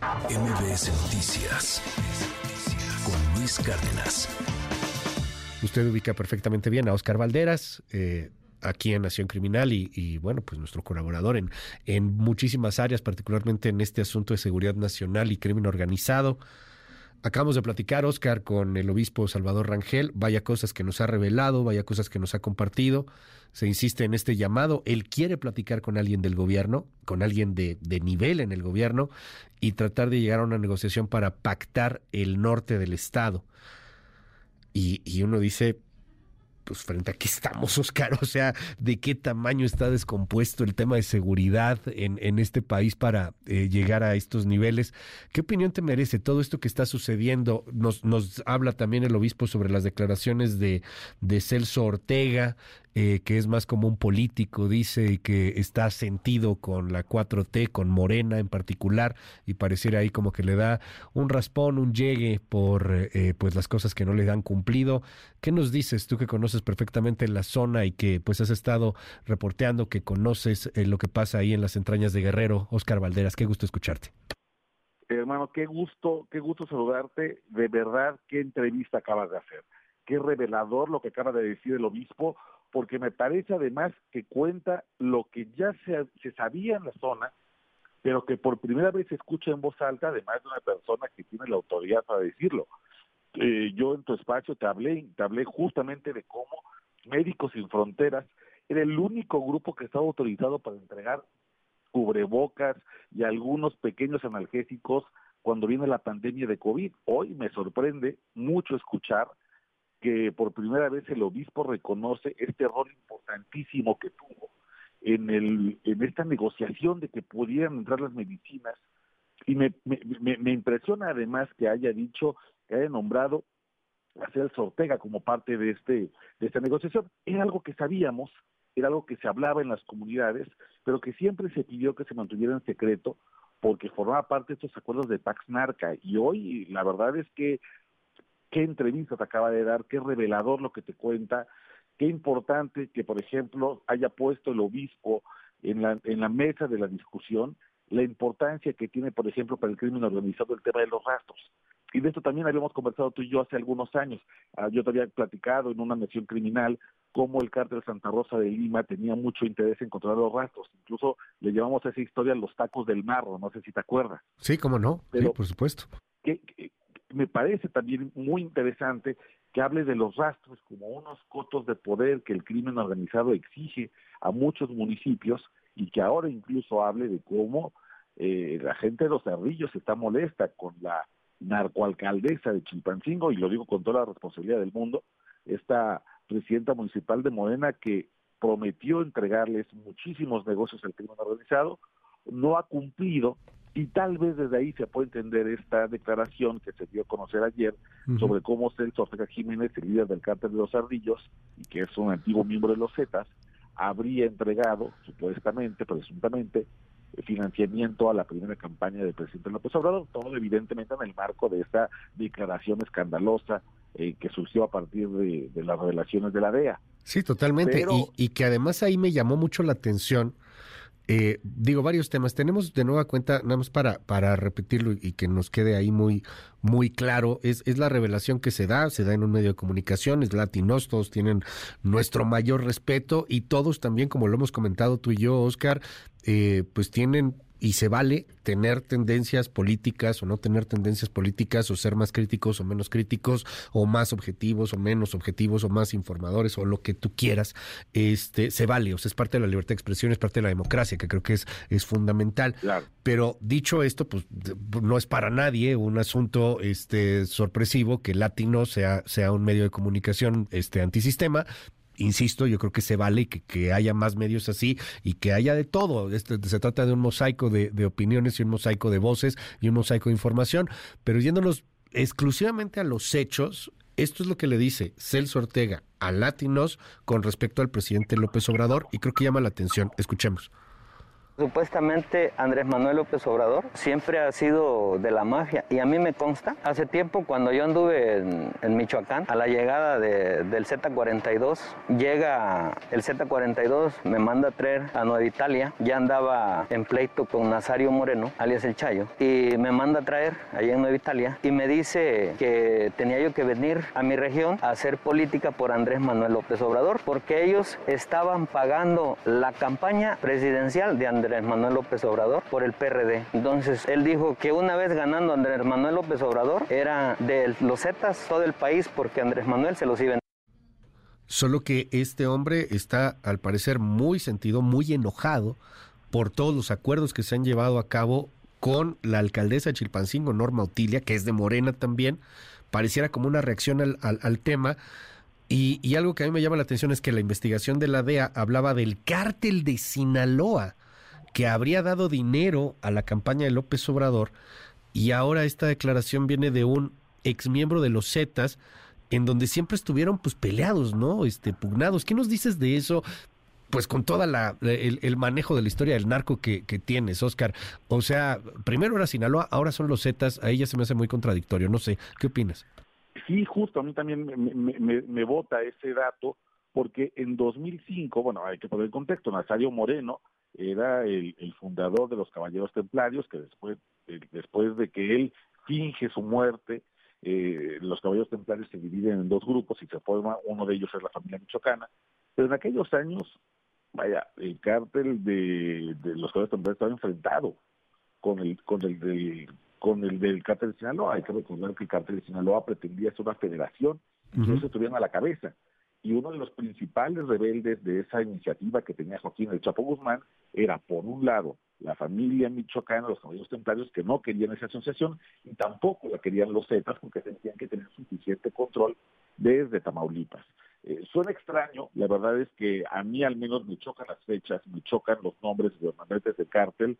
MBS Noticias con Luis Cárdenas. Usted ubica perfectamente bien a Oscar Valderas. Eh, aquí en Nación Criminal y, bueno, pues nuestro colaborador en, en muchísimas áreas, particularmente en este asunto de seguridad nacional y crimen organizado. Acabamos de platicar, Oscar, con el obispo Salvador Rangel. Vaya cosas que nos ha revelado, vaya cosas que nos ha compartido. Se insiste en este llamado. Él quiere platicar con alguien del gobierno, con alguien de, nivel en el gobierno y tratar de llegar a una negociación para pactar el norte del Estado. Y uno dice, pues frente a qué estamos, Oscar, o sea, de qué tamaño está descompuesto el tema de seguridad en, este país para eh, llegar a estos niveles. ¿Qué opinión te merece todo esto que está sucediendo? Nos, habla también el obispo sobre las declaraciones de, de Celso Ortega, eh, que es más como un político, dice, y que está sentido con la 4T, con Morena en particular, y pareciera ahí como que le da un raspón, un llegue por eh, pues las cosas que no le dan cumplido. ¿Qué nos dices tú que conoces perfectamente la zona y que pues has estado reporteando, que conoces eh, lo que pasa ahí en las entrañas de Guerrero? Oscar Valderas, qué gusto escucharte. Hermano, qué gusto, qué gusto saludarte. De verdad, qué entrevista acabas de hacer. Qué revelador lo que acaba de decir el obispo porque me parece además que cuenta lo que ya se, se sabía en la zona, pero que por primera vez se escucha en voz alta, además de una persona que tiene la autoridad para decirlo. Eh, yo en tu espacio te hablé, hablé justamente de cómo Médicos Sin Fronteras era el único grupo que estaba autorizado para entregar cubrebocas y algunos pequeños analgésicos cuando viene la pandemia de COVID. Hoy me sorprende mucho escuchar que por primera vez el obispo reconoce este rol importantísimo que tuvo en, el, en esta negociación de que pudieran entrar las medicinas. Y me, me, me, impresiona además que haya dicho, que haya nombrado a Celso Ortega como parte de, este, de esta negociación. Era algo que sabíamos, era algo que se hablaba en las comunidades, pero que siempre se pidió que se mantuviera en secreto porque formaba parte de estos acuerdos de Pax Narca. Y hoy la verdad es que qué entrevista te acaba de dar, qué revelador lo que te cuenta, qué importante que, por ejemplo, haya puesto el obispo en la, en la mesa de la discusión la importancia que tiene, por ejemplo, para el crimen organizado el tema de los rastros. Y de esto también habíamos conversado tú y yo hace algunos años. Ah, yo te había platicado en una misión criminal cómo el cártel Santa Rosa de Lima tenía mucho interés en controlar los rastros. Incluso le llamamos a esa historia los tacos del marro, no sé si te acuerdas. Sí, cómo no, sí, por supuesto. ¿qué, me parece también muy interesante que hable de los rastros como unos cotos de poder que el crimen organizado exige a muchos municipios y que ahora incluso hable de cómo eh, la gente de los cerrillos está molesta con la narcoalcaldesa de Chilpancingo, y lo digo con toda la responsabilidad del mundo, esta presidenta municipal de Morena que prometió entregarles muchísimos negocios al crimen organizado, no ha cumplido y tal vez desde ahí se puede entender esta declaración que se dio a conocer ayer sobre cómo Celso Ortega Jiménez, el líder del cártel de los ardillos, y que es un antiguo miembro de los Zetas, habría entregado, supuestamente, presuntamente, financiamiento a la primera campaña del presidente López Obrador, todo evidentemente en el marco de esta declaración escandalosa eh, que surgió a partir de, las revelaciones de la DEA. Sí, totalmente. y, y que además ahí me llamó mucho la atención eh, digo, varios temas. Tenemos de nueva cuenta, nada más para, para repetirlo y que nos quede ahí muy, muy claro, es, es la revelación que se da, se da en un medio de comunicación, es latinos, todos tienen nuestro mayor respeto y todos también, como lo hemos comentado tú y yo, Oscar, eh, pues tienen y se vale tener tendencias políticas o no tener tendencias políticas o ser más críticos o menos críticos o más objetivos o menos objetivos o más informadores o lo que tú quieras, este se vale, o sea, es parte de la libertad de expresión, es parte de la democracia, que creo que es, es fundamental. Pero dicho esto, pues no es para nadie un asunto este sorpresivo que Latino sea, sea un medio de comunicación este antisistema, insisto, yo creo que se vale que, que haya más medios así y que haya de todo. Este, se trata de un mosaico de, de opiniones y un mosaico de voces y un mosaico de información, pero yéndonos exclusivamente a los hechos, esto es lo que le dice Celso Ortega a Latinos con respecto al presidente López Obrador y creo que llama la atención. Escuchemos. Supuestamente Andrés Manuel López Obrador siempre ha sido de la mafia y a mí me consta, hace tiempo cuando yo anduve en, Michoacán, a la llegada del Z42, llega el Z42, me manda a traer a Nueva Italia, ya andaba en pleito con Nazario Moreno, alias El Chayo, y me manda a traer allá en Nueva Italia y me dice que tenía yo que venir a mi región a hacer política por Andrés Manuel López Obrador, porque ellos estaban pagando la campaña presidencial de Andrés Andrés Manuel López Obrador por el PRD. Entonces él dijo que una vez ganando Andrés Manuel López Obrador era de los Zetas todo el país porque Andrés Manuel se los iba Solo que este hombre está al parecer muy sentido, muy enojado por todos los acuerdos que se han llevado a cabo con la alcaldesa de Chilpancingo, Norma Otilia, que es de Morena también. Pareciera como una reacción al, al tema. Y, y, algo que a mí me llama la atención es que la investigación de la DEA hablaba del cártel de Sinaloa que habría dado dinero a la campaña de López Obrador y ahora esta declaración viene de un exmiembro de los Zetas en donde siempre estuvieron pues peleados, ¿no? Este pugnados. ¿Qué nos dices de eso? Pues con toda la el, manejo de la historia del narco que, tienes, Oscar. O sea, primero era Sinaloa, ahora son los Zetas, a ella se me hace muy contradictorio, no sé, ¿qué opinas? Sí, justo, a mí también me, me, me, vota ese dato, porque en 2005, bueno, hay que poner el contexto, Nazario Moreno era el, fundador de los Caballeros Templarios, que después, eh, después de que él finge su muerte, eh, los Caballeros Templarios se dividen en dos grupos y se forma, uno de ellos es la familia michoacana, pero en aquellos años, vaya, el cártel de, los Caballeros Templarios estaba enfrentado con el, con el del con el del cártel de Sinaloa. Hay que recordar que el cártel de Sinaloa pretendía ser una federación y eso tuvieron a la cabeza y uno de los principales rebeldes de esa iniciativa que tenía Joaquín el Chapo Guzmán era, por un lado, la familia michoacana, los caballeros templarios, que no querían esa asociación y tampoco la querían los Zetas porque sentían que tenían suficiente control desde Tamaulipas. Eh, suena extraño, la verdad es que a mí al menos me chocan las fechas, me chocan los nombres de los mandantes del cártel,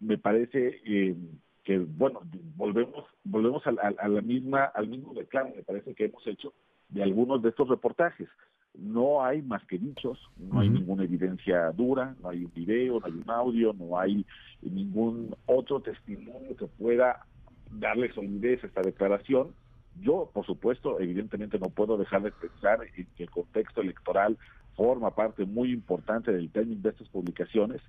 me parece eh, que, bueno, volvemos volvemos a, la misma, al mismo reclamo, me parece que hemos hecho de algunos de estos reportajes. No hay más que dichos, no hay ninguna evidencia dura, no hay un video, no hay un audio, no hay ningún otro testimonio que pueda darle solidez a esta declaración. Yo, por supuesto, evidentemente no puedo dejar de pensar en que el contexto electoral forma parte muy importante del timing de estas publicaciones.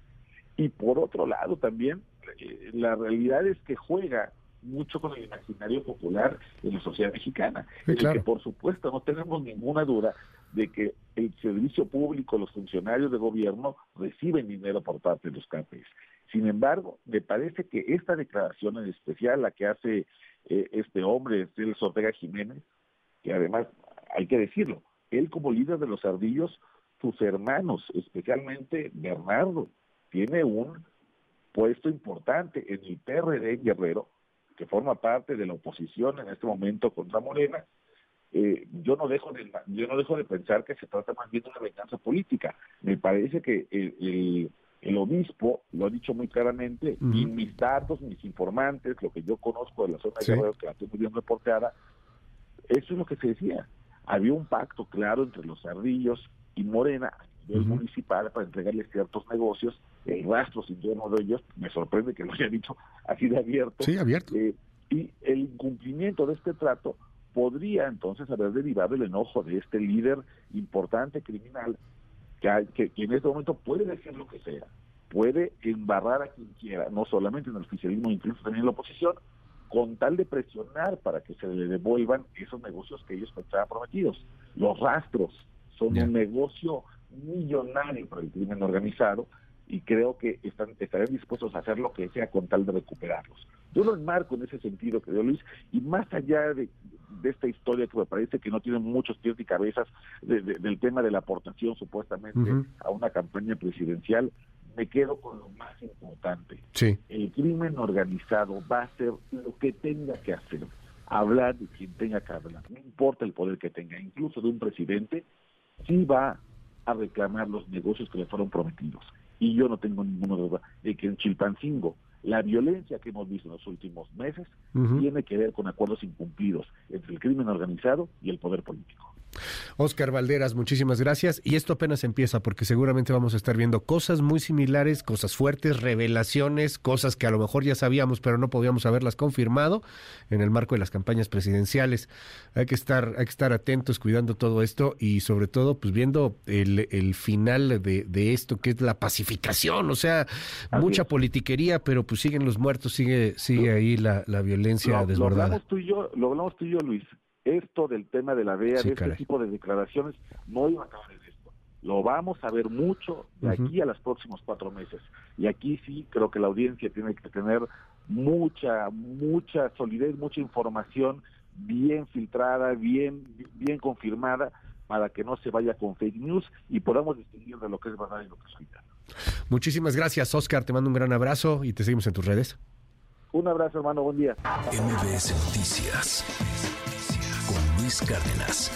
Y por otro lado también, eh, la realidad es que juega mucho con el imaginario popular en la sociedad mexicana. que por supuesto no tenemos ninguna duda de que el servicio público, los funcionarios de gobierno reciben dinero por parte de los CAPES. Sin embargo, me parece que esta declaración en especial, la que hace eh, este hombre, Celso Ortega Jiménez, que además hay que decirlo, él como líder de los ardillos, sus hermanos, especialmente Bernardo, tiene un puesto importante en el PRD Guerrero, que forma parte de la oposición en este momento contra Morena, eh, yo no dejo de yo no dejo de pensar que se trata más bien de una venganza política. Me parece que el, el, obispo lo ha dicho muy claramente y mis datos, mis informantes, lo que yo conozco de la zona de Guerrero, que la tengo bien reporteada, eso es lo que se decía. Había un pacto claro entre los ardillos y Morena del municipal para entregarle ciertos negocios, el rastro sin de ellos, me sorprende que lo haya dicho así de abierto. Sí, abierto. Eh, y el incumplimiento de este trato podría entonces haber derivado el enojo de este líder importante criminal que, que, que, en este momento puede decir lo que sea, puede embarrar a quien quiera, no solamente en el oficialismo, incluso también en la oposición, con tal de presionar para que se le devuelvan esos negocios que ellos pensaban prometidos. Los rastros son un negocio millonario para el crimen organizado y creo que están, estarán dispuestos a hacer lo que sea con tal de recuperarlos. Yo lo enmarco en ese sentido, creo Luis, y más allá de, esta historia que me parece que no tiene muchos pies y cabezas del tema de la aportación supuestamente a una campaña presidencial, me quedo con lo más importante. El crimen organizado va a hacer lo que tenga que hacer, hablar de quien tenga que hablar, no importa el poder que tenga, incluso de un presidente, sí va a reclamar los negocios que le fueron prometidos. Y yo no tengo ninguna duda de que en Chilpancingo la violencia que hemos visto en los últimos meses tiene que ver con acuerdos incumplidos entre el crimen organizado y el poder político. Oscar Valderas, muchísimas gracias. Y esto apenas empieza porque seguramente vamos a estar viendo cosas muy similares, cosas fuertes, revelaciones, cosas que a lo mejor ya sabíamos pero no podíamos haberlas confirmado en el marco de las campañas presidenciales. Hay que estar, hay que estar atentos, cuidando todo esto y sobre todo pues viendo el, el final de, de, esto que es la pacificación. O sea, mucha politiquería, pero pues siguen los muertos, sigue, sigue ahí la, la violencia lo, desbordada. Lo hablamos, tú y yo, lo hablamos tú y yo, Luis esto del tema de la DEA, sí, de este tipo de declaraciones, no iba a acabar en esto. Lo vamos a ver mucho de aquí a los próximos cuatro meses. Y aquí sí creo que la audiencia tiene que tener mucha, mucha solidez, mucha información bien filtrada, bien, bien confirmada, para que no se vaya con fake news y podamos distinguir de lo que es verdad y lo que es mentira. Muchísimas gracias, Oscar. Te mando un gran abrazo y te seguimos en tus redes. Un abrazo, hermano. Buen día. MBS Noticias Luis Cárdenas.